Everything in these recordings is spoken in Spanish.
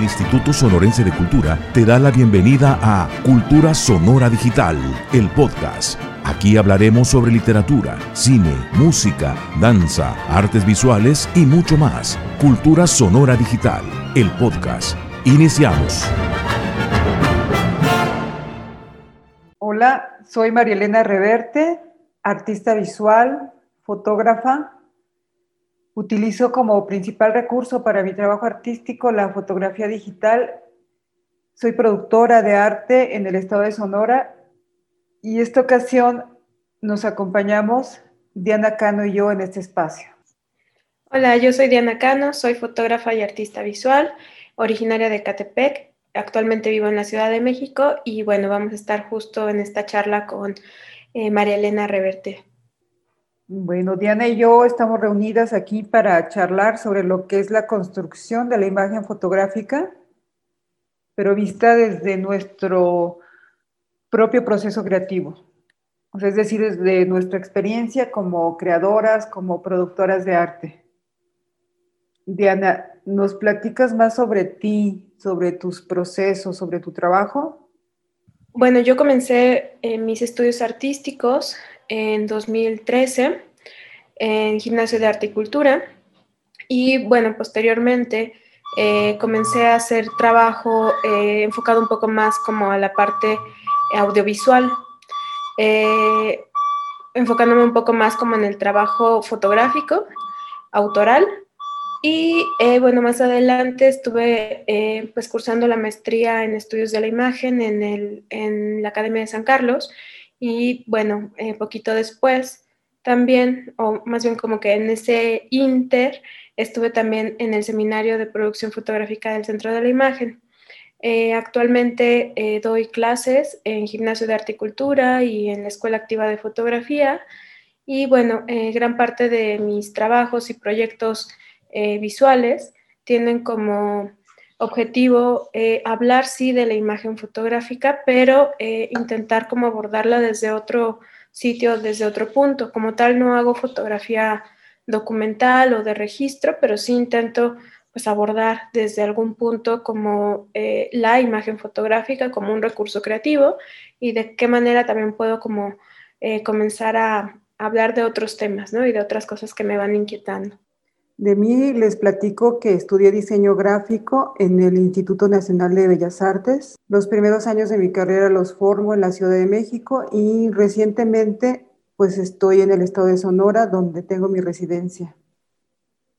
El Instituto Sonorense de Cultura te da la bienvenida a Cultura Sonora Digital, el podcast. Aquí hablaremos sobre literatura, cine, música, danza, artes visuales y mucho más. Cultura Sonora Digital, el podcast. Iniciamos. Hola, soy María Elena Reverte, artista visual, fotógrafa. Utilizo como principal recurso para mi trabajo artístico la fotografía digital. Soy productora de arte en el estado de Sonora y esta ocasión nos acompañamos Diana Cano y yo en este espacio. Hola, yo soy Diana Cano, soy fotógrafa y artista visual, originaria de Catepec. Actualmente vivo en la Ciudad de México y bueno, vamos a estar justo en esta charla con eh, María Elena Reverte. Bueno, Diana y yo estamos reunidas aquí para charlar sobre lo que es la construcción de la imagen fotográfica, pero vista desde nuestro propio proceso creativo. es decir, desde nuestra experiencia como creadoras, como productoras de arte. Diana, ¿nos platicas más sobre ti, sobre tus procesos, sobre tu trabajo? Bueno, yo comencé mis estudios artísticos en 2013 en Gimnasio de Arte y Cultura y bueno, posteriormente eh, comencé a hacer trabajo eh, enfocado un poco más como a la parte audiovisual, eh, enfocándome un poco más como en el trabajo fotográfico, autoral. Y bueno, más adelante estuve pues cursando la maestría en estudios de la imagen en, el, en la Academia de San Carlos y bueno, eh, poquito después también, o más bien como que en ese inter, estuve también en el seminario de producción fotográfica del Centro de la Imagen. Eh, actualmente eh, doy clases en Gimnasio de Articultura y en la Escuela Activa de Fotografía. Y bueno, gran parte de mis trabajos y proyectos visuales tienen como objetivo eh, hablar sí de la imagen fotográfica, pero eh, intentar como abordarla desde otro sitio, desde otro punto. Como tal, no hago fotografía documental o de registro, pero sí intento pues abordar desde algún punto como eh, la imagen fotográfica como un recurso creativo y de qué manera también puedo como comenzar a hablar de otros temas, ¿no? Y de otras cosas que me van inquietando. De mí les platico que estudié diseño gráfico en el Instituto Nacional de Bellas Artes. Los primeros años de mi carrera los formo en la Ciudad de México y recientemente pues estoy en el estado de Sonora donde tengo mi residencia.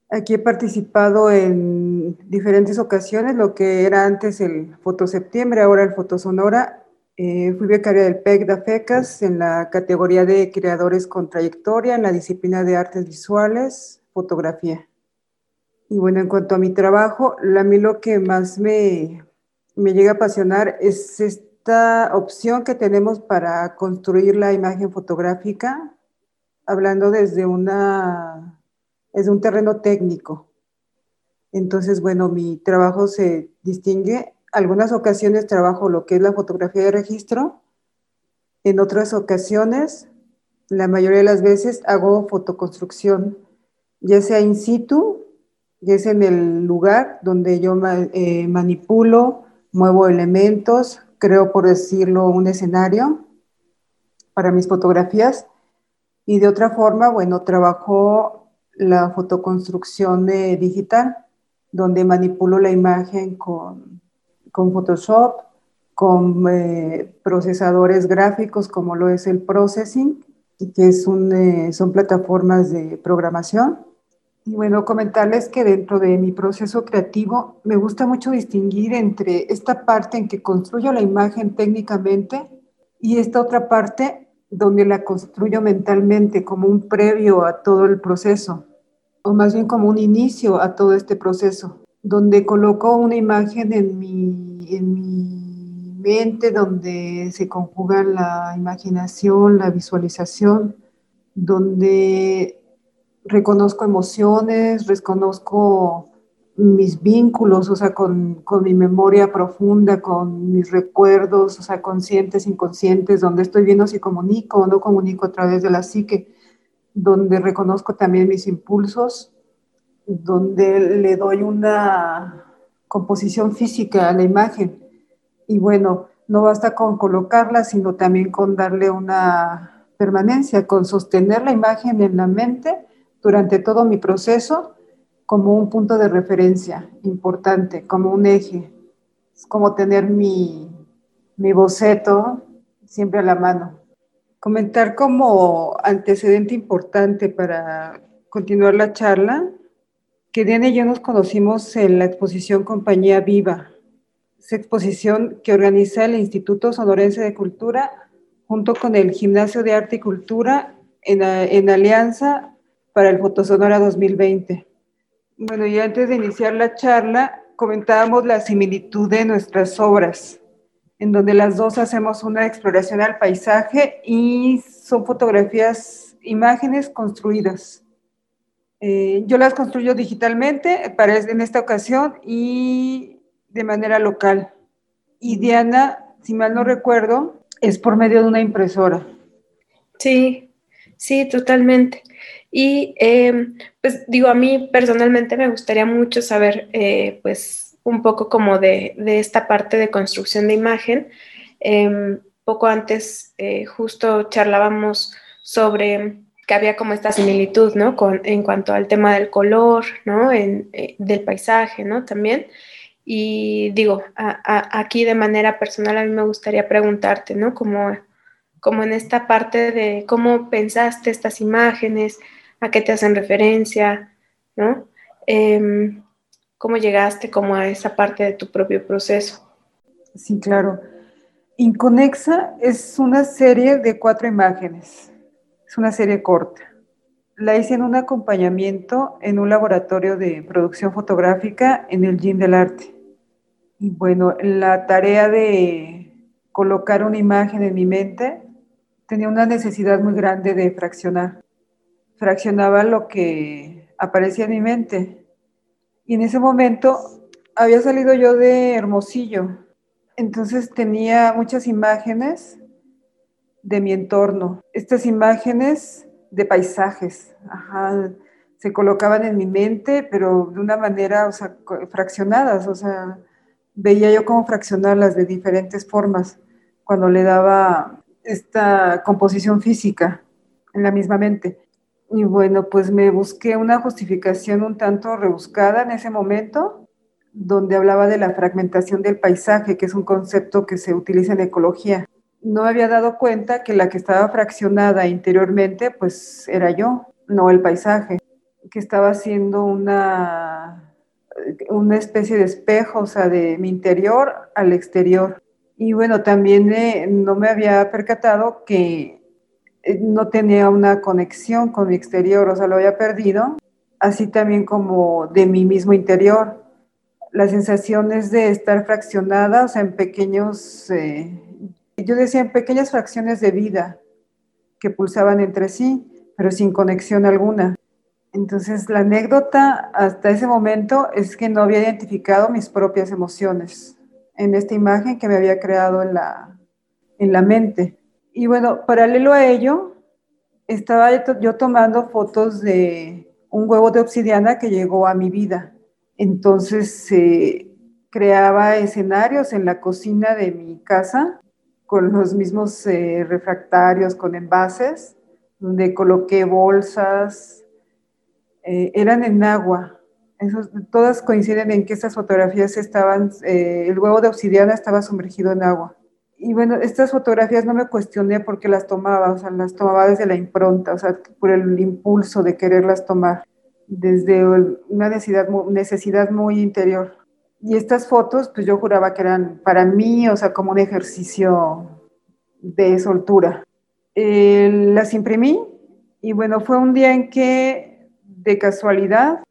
Aquí he participado en diferentes ocasiones, lo que era antes el Foto Septiembre, ahora el Foto Sonora. Eh, fui becaria del PEC de FECAS en la categoría de creadores con trayectoria en la disciplina de artes visuales, fotografía. Y bueno, en cuanto a mi trabajo, a mí lo que más me, me llega a apasionar es esta opción que tenemos para construir la imagen fotográfica, hablando desde, una, desde un terreno técnico. Entonces, bueno, mi trabajo se distingue. Algunas ocasiones trabajo lo que es la fotografía de registro. En otras ocasiones, la mayoría de las veces, hago fotoconstrucción, ya sea in situ es en el lugar donde yo eh, manipulo, muevo elementos, creo, por decirlo, un escenario para mis fotografías. Y de otra forma, bueno, trabajo la fotoconstrucción digital, donde manipulo la imagen con, con Photoshop, con eh, procesadores gráficos como lo es el Processing, que es un, eh, son plataformas de programación y bueno, comentarles que dentro de mi proceso creativo me gusta mucho distinguir entre esta parte en que construyo la imagen técnicamente y esta otra parte donde la construyo mentalmente como un previo a todo el proceso, o más bien como un inicio a todo este proceso, donde coloco una imagen en mi, en mi mente, donde se conjuga la imaginación, la visualización, donde reconozco emociones, reconozco mis vínculos, o sea, con, mi memoria profunda, con mis recuerdos, o sea, conscientes, inconscientes, donde estoy viendo si comunico o no comunico a través de la psique, donde reconozco también mis impulsos, donde le doy una, composición física a la imagen. Y bueno, no basta con colocarla, sino también con darle una permanencia, con sostener la imagen en la mente durante todo mi proceso como un punto de referencia importante, como un eje. Es como tener mi, mi boceto siempre a la mano. Comentar como antecedente importante para continuar la charla, que Diana y yo nos conocimos en la exposición Compañía Viva, esa exposición que organiza el Instituto Sonorense de Cultura junto con el Gimnasio de Arte y Cultura en, en alianza para el Fotosonora 2020. Bueno, y antes de iniciar la charla, comentábamos la similitud de nuestras obras, en donde las dos hacemos una exploración al paisaje y son fotografías, imágenes construidas. Eh, yo las construyo digitalmente para en esta ocasión y de manera local. Y Diana, si mal no recuerdo, es por medio de una impresora. Sí, sí, totalmente. Y em, pues digo, a mí personalmente me gustaría mucho saber eh, pues un poco como de, esta parte de construcción de imagen. Em, poco antes eh, justo charlábamos sobre que había como esta similitud, ¿no? Con, en cuanto al tema del color, ¿no? En, eh, del paisaje, ¿no? También. Y digo, aquí de manera personal a mí me gustaría preguntarte, ¿no? Como, como en esta parte de cómo pensaste estas imágenes, a qué te hacen referencia, ¿no? Em, ¿Cómo llegaste a esa parte de tu propio proceso? Sí, claro. Inconexa es una serie de cuatro imágenes. Es una serie corta. La hice en un acompañamiento en un laboratorio de producción fotográfica en el Gym del Arte. Y bueno, la tarea de colocar una imagen en mi mente tenía una necesidad muy grande de fraccionar fraccionaba lo que aparecía en mi mente. Y en ese momento había salido yo de Hermosillo, entonces tenía muchas imágenes de mi entorno, estas imágenes de paisajes, se colocaban en mi mente, pero de una manera, o sea, fraccionadas, o sea, veía yo cómo fraccionarlas de diferentes formas cuando le daba esta composición física en la misma mente. Y bueno, pues me busqué una justificación un tanto rebuscada en ese momento, donde hablaba de la fragmentación del paisaje, que es un concepto que se utiliza en ecología. No había dado cuenta que la que estaba fraccionada interiormente, pues era yo, no el paisaje, que estaba haciendo una, una especie de espejo, o sea, de mi interior al exterior. Y bueno, también eh, no me había percatado que no tenía una conexión con mi exterior, o sea, lo había perdido, así también como de mi mismo interior. Las sensaciones de estar fraccionada, o sea, en pequeños, eh, yo decía en pequeñas fracciones de vida que pulsaban entre sí, pero sin conexión alguna. Entonces, la anécdota hasta ese momento es que no había identificado mis propias emociones en esta imagen que me había creado en la, en la mente. Y bueno, paralelo a ello, estaba yo tomando fotos de un huevo de obsidiana que llegó a mi vida. Entonces se creaba escenarios en la cocina de mi casa con los mismos eh, refractarios, con envases, donde coloqué bolsas, eh, eran en agua. todas coinciden en que estas fotografías estaban, eh, el huevo de obsidiana estaba sumergido en agua y bueno, estas fotografías no me cuestioné porque las tomaba, o sea, las tomaba desde la impronta, o sea, por el impulso de quererlas tomar, desde una necesidad, necesidad muy interior. Y estas fotos, pues yo juraba que eran para mí, o sea, como un ejercicio de soltura. Las imprimí y bueno, fue un día en que, de casualidad,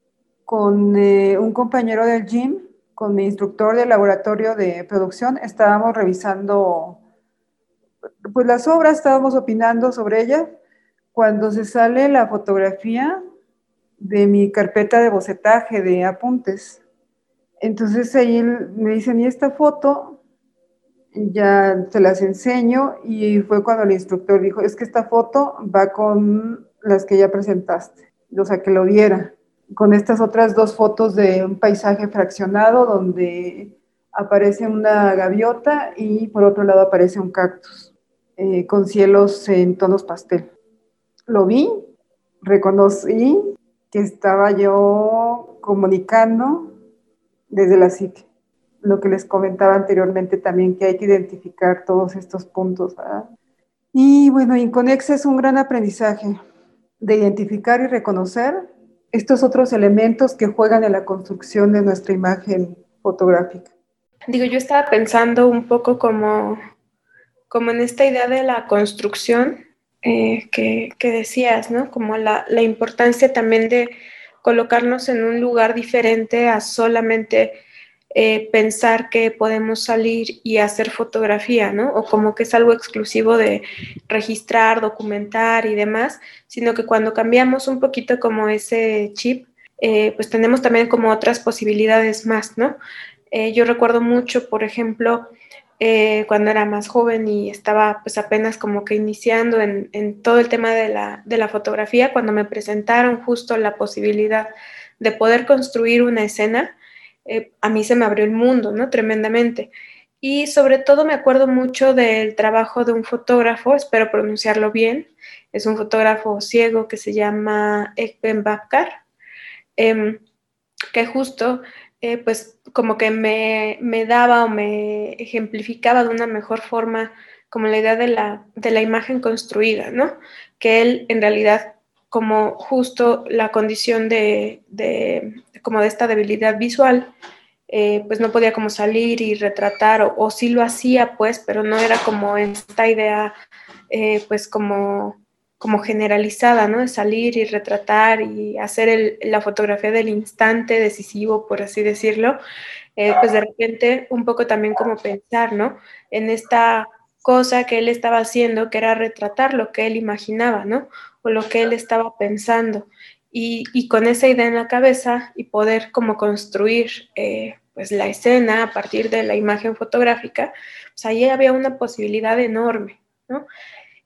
con eh, un compañero del gym, con mi instructor del laboratorio de producción estábamos revisando pues las obras, estábamos opinando sobre ellas, cuando se sale la fotografía de mi carpeta de bocetaje de apuntes. Entonces ahí me dicen, ¿y esta foto? ya se las enseño y fue cuando el instructor dijo, es que esta foto va con las que ya presentaste, o sea, que lo viera. Con estas otras dos fotos de un paisaje fraccionado donde aparece una gaviota y por otro lado aparece un cactus eh, con cielos en tonos pastel. Lo vi, reconocí que estaba yo comunicando desde la psique. Lo que les comentaba anteriormente también, que hay que identificar todos estos puntos. Y bueno, Inconex es un gran aprendizaje de identificar y reconocer estos otros elementos que juegan en la construcción de nuestra imagen fotográfica. Digo, yo estaba pensando un poco como, como en esta idea de la construcción eh, que, decías, ¿no? Como la, la, importancia también de colocarnos en un lugar diferente a solamente eh, pensar que podemos salir y hacer fotografía, ¿no? O como que es algo exclusivo de registrar, documentar y demás, sino que cuando cambiamos un poquito como ese chip, eh, pues tenemos también como otras posibilidades más, ¿no? Eh, yo recuerdo mucho, por ejemplo, cuando era más joven y estaba pues apenas como que iniciando en, en todo el tema de la, de la, fotografía, cuando me presentaron justo la posibilidad de poder construir una escena, eh, a mí se me abrió el mundo, ¿no? Tremendamente. Y sobre todo me acuerdo mucho del trabajo de un fotógrafo, espero pronunciarlo bien, es un fotógrafo ciego que se llama Ekben Bakar, em, que justo eh, pues como que me, me, daba o me ejemplificaba de una mejor forma como la idea de la, de la imagen construida, ¿no? Que él en realidad como justo la condición de, como de esta debilidad visual, eh, pues no podía como salir y retratar, o, o, sí lo hacía, pues, pero no era como esta idea, eh, pues como, como generalizada, ¿no? De salir y retratar y hacer la fotografía del instante decisivo, por así decirlo, eh, pues de repente un poco también como pensar, ¿no? En esta cosa que él estaba haciendo, que era retratar lo que él imaginaba, ¿no? O lo que él estaba pensando. Y, con esa idea en la cabeza y poder como construir eh, pues la escena a partir de la imagen fotográfica, pues ahí había una posibilidad enorme, ¿no?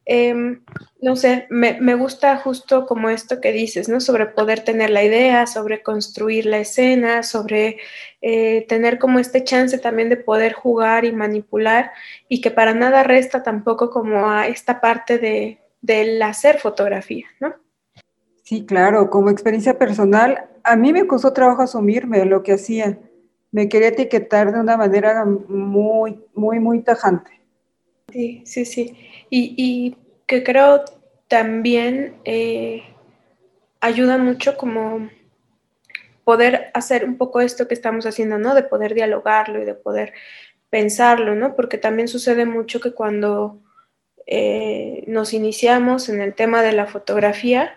Em, no sé, me, gusta justo como esto que dices, ¿no? Sobre poder tener la idea, sobre construir la escena, sobre eh, tener como este chance también de poder jugar y manipular y que para nada resta tampoco como a esta parte de, del hacer fotografía, ¿no? Sí, claro, como experiencia personal, a mí me costó trabajo asumirme lo que hacía. Me quería etiquetar de una manera muy, muy, muy tajante. Sí, sí, sí. Y, que creo también eh, ayuda mucho como poder hacer un poco esto que estamos haciendo, ¿no? De poder dialogarlo y de poder pensarlo, ¿no? Porque también sucede mucho que cuando eh, nos iniciamos en el tema de la fotografía,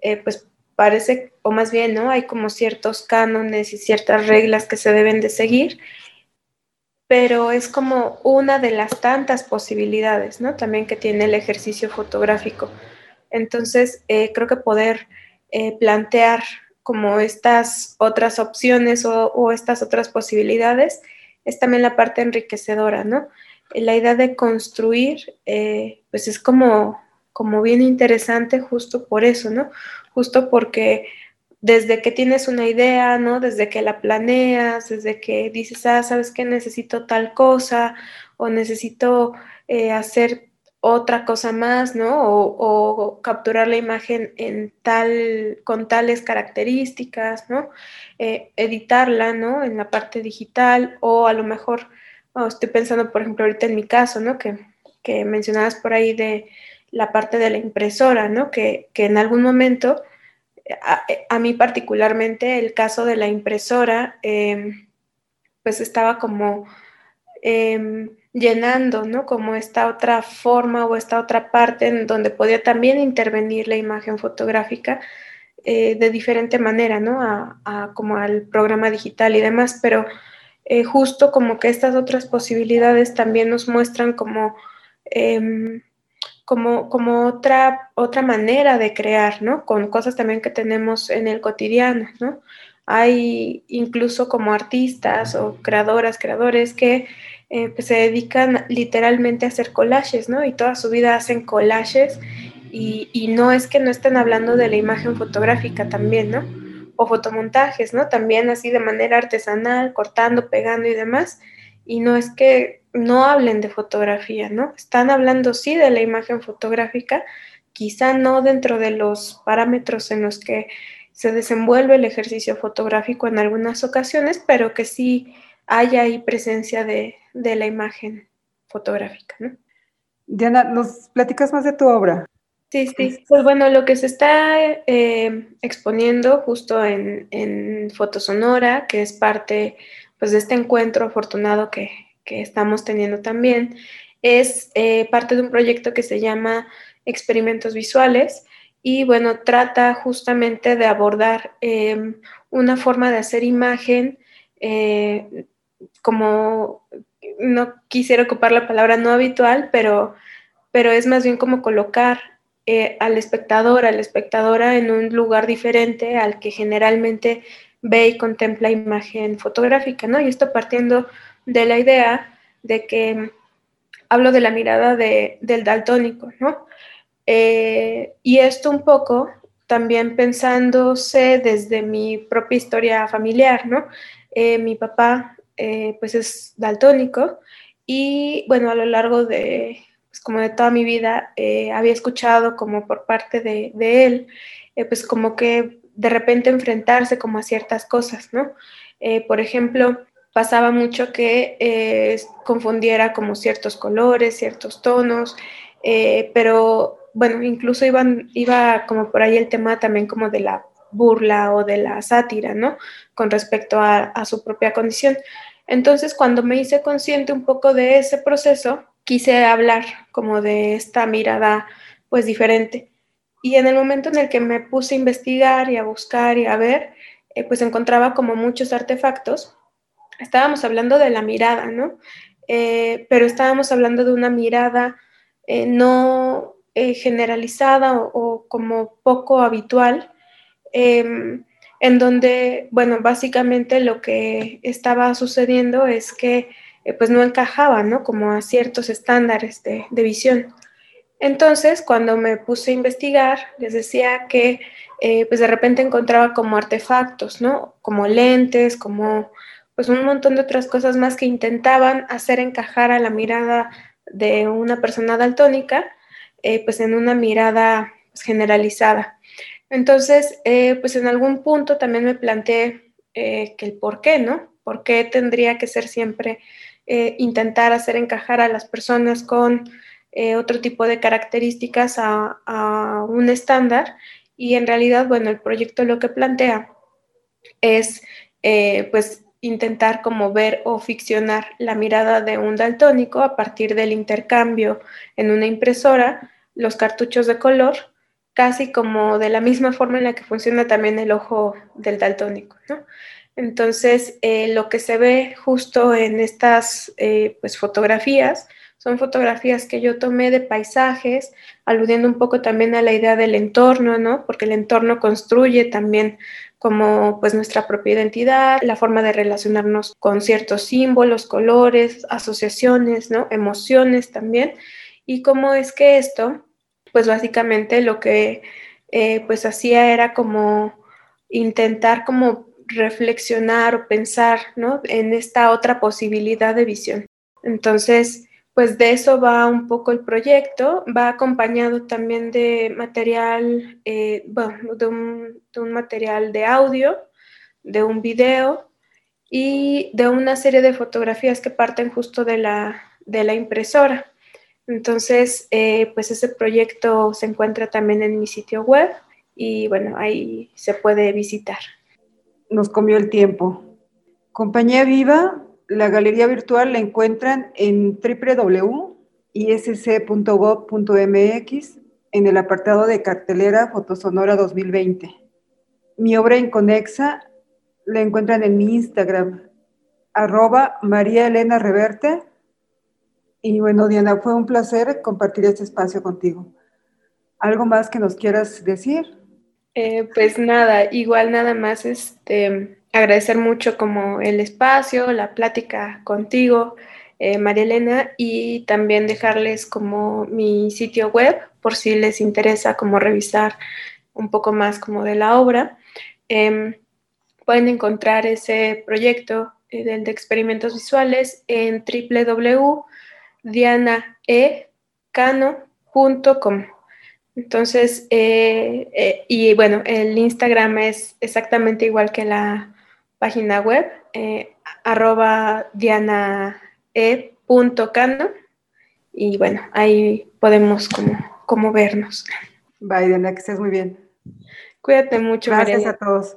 eh, pues parece, o más bien, ¿no? Hay como ciertos cánones y ciertas reglas que se deben de seguir, pero es como una de las tantas posibilidades, ¿no? También que tiene el ejercicio fotográfico. Entonces, eh, creo que poder plantear como estas otras opciones o, o, estas otras posibilidades es también la parte enriquecedora, ¿no? La idea de construir, eh, pues es como, como bien interesante justo por eso, ¿no? Justo porque desde que tienes una idea, ¿no? Desde que la planeas, desde que dices, ah, sabes que necesito tal cosa o necesito eh, hacer otra cosa más, ¿no? O, capturar la imagen en tal, con tales características, ¿no? Eh, editarla, ¿no? En la parte digital o a lo mejor estoy pensando, por ejemplo, ahorita en mi caso, ¿no? Que, que mencionabas por ahí de la parte de la impresora, ¿no? Que, que en algún momento, a, mí particularmente, el caso de la impresora, em, pues estaba como em, llenando, ¿no? Como esta otra forma o esta otra parte en donde podía también intervenir la imagen fotográfica eh, de diferente manera, ¿no? A, a, como al programa digital y demás, pero eh, justo como que estas otras posibilidades también nos muestran como, em, como, como otra, otra manera de crear, ¿no? Con cosas también que tenemos en el cotidiano, ¿no? Hay incluso como artistas o creadoras, creadores que eh, pues se dedican literalmente a hacer collages, ¿no? Y toda su vida hacen collages y, y no es que no estén hablando de la imagen fotográfica también, ¿no? O fotomontajes, ¿no? También así de manera artesanal, cortando, pegando y demás. Y no es que no hablen de fotografía, ¿no? Están hablando sí de la imagen fotográfica, quizá no dentro de los parámetros en los que se desenvuelve el ejercicio fotográfico en algunas ocasiones, pero que sí haya ahí presencia de, la imagen fotográfica, ¿no? Diana, ¿nos platicas más de tu obra? Sí, sí. Pues bueno, lo que se está eh, exponiendo justo en, en Fotosonora, que es parte pues, de este encuentro afortunado que, estamos teniendo también, es eh, parte de un proyecto que se llama Experimentos Visuales y bueno, trata justamente de abordar em, una forma de hacer imagen eh, como, no quisiera ocupar la palabra no habitual, pero, pero es más bien como colocar eh, al espectador, a la espectadora en un lugar diferente al que generalmente ve y contempla imagen fotográfica, ¿no? Y esto partiendo de la idea de que hablo de la mirada del daltónico, ¿no? Eh, y esto un poco también pensándose desde mi propia historia familiar, ¿no? Eh, mi papá, eh, pues es daltónico y, bueno, a lo largo de, pues como de toda mi vida, había escuchado como por parte de, él, pues como que de repente enfrentarse como a ciertas cosas, ¿no? Eh, por ejemplo, pasaba mucho que eh, confundiera como ciertos colores, ciertos tonos, eh, pero bueno, incluso iban, iba como por ahí el tema también como de la burla o de la sátira, ¿no? Con respecto a su propia condición. Entonces, cuando me hice consciente un poco de ese proceso, quise hablar como de esta mirada pues diferente. Y en el momento en el que me puse a investigar y a buscar y a ver, eh, pues encontraba como muchos artefactos. Estábamos hablando de la mirada, ¿no? Eh, pero estábamos hablando de una mirada eh, no generalizada o, como poco habitual, em, en donde, bueno, básicamente lo que estaba sucediendo es que pues no encajaba, ¿no? Como a ciertos estándares de, de visión. Entonces, cuando me puse a investigar, les decía que eh, pues de repente encontraba como artefactos, ¿no? Como lentes, como pues un montón de otras cosas más que intentaban hacer encajar a la mirada de una persona daltónica, eh, pues en una mirada pues, generalizada. Entonces, eh, pues en algún punto también me planteé que el por qué, ¿no? ¿Por qué tendría que ser siempre intentar hacer encajar a las personas con eh, otro tipo de características a, un estándar y en realidad, bueno, el proyecto lo que plantea es eh, pues intentar como ver o ficcionar la mirada de un daltónico a partir del intercambio en una impresora, los cartuchos de color, casi como de la misma forma en la que funciona también el ojo del daltónico, ¿no? Entonces, eh, lo que se ve justo en estas pues, fotografías son fotografías que yo tomé de paisajes, aludiendo un poco también a la idea del entorno, ¿no? Porque el entorno construye también como pues nuestra propia identidad, la forma de relacionarnos con ciertos símbolos, colores, asociaciones, ¿no? Emociones también. Y cómo es que esto, pues básicamente lo que eh, pues hacía era como intentar como reflexionar o pensar, ¿no? En esta otra posibilidad de visión. Entonces, pues de eso va un poco el proyecto, va acompañado también de material, eh, bueno, de un, material de audio, de un video y de una serie de fotografías que parten justo de la, de la impresora. Entonces, eh, pues ese proyecto se encuentra también en mi sitio web y bueno, ahí se puede visitar. Nos comió el tiempo. Compañía Viva la galería virtual la encuentran en www.isc.gov.mx en el apartado de cartelera Fotosonora 2020. Mi obra inconexa la encuentran en mi Instagram, arroba María Elena Reverte. Y bueno, Diana, fue un placer compartir este espacio contigo. ¿Algo más que nos quieras decir? Eh, pues nada, igual nada más este, agradecer mucho como el espacio, la plática contigo, eh, María Elena, y también dejarles como mi sitio web por si les interesa como revisar un poco más como de la obra. Em, pueden encontrar ese proyecto eh, de experimentos visuales en www.dianaecano.com. Entonces, eh, eh, y bueno, el Instagram es exactamente igual que la página web, arroba dianae.cano. Y bueno, ahí podemos como, como vernos. Bye, Diana, que estés muy bien. Cuídate mucho. Gracias a todos.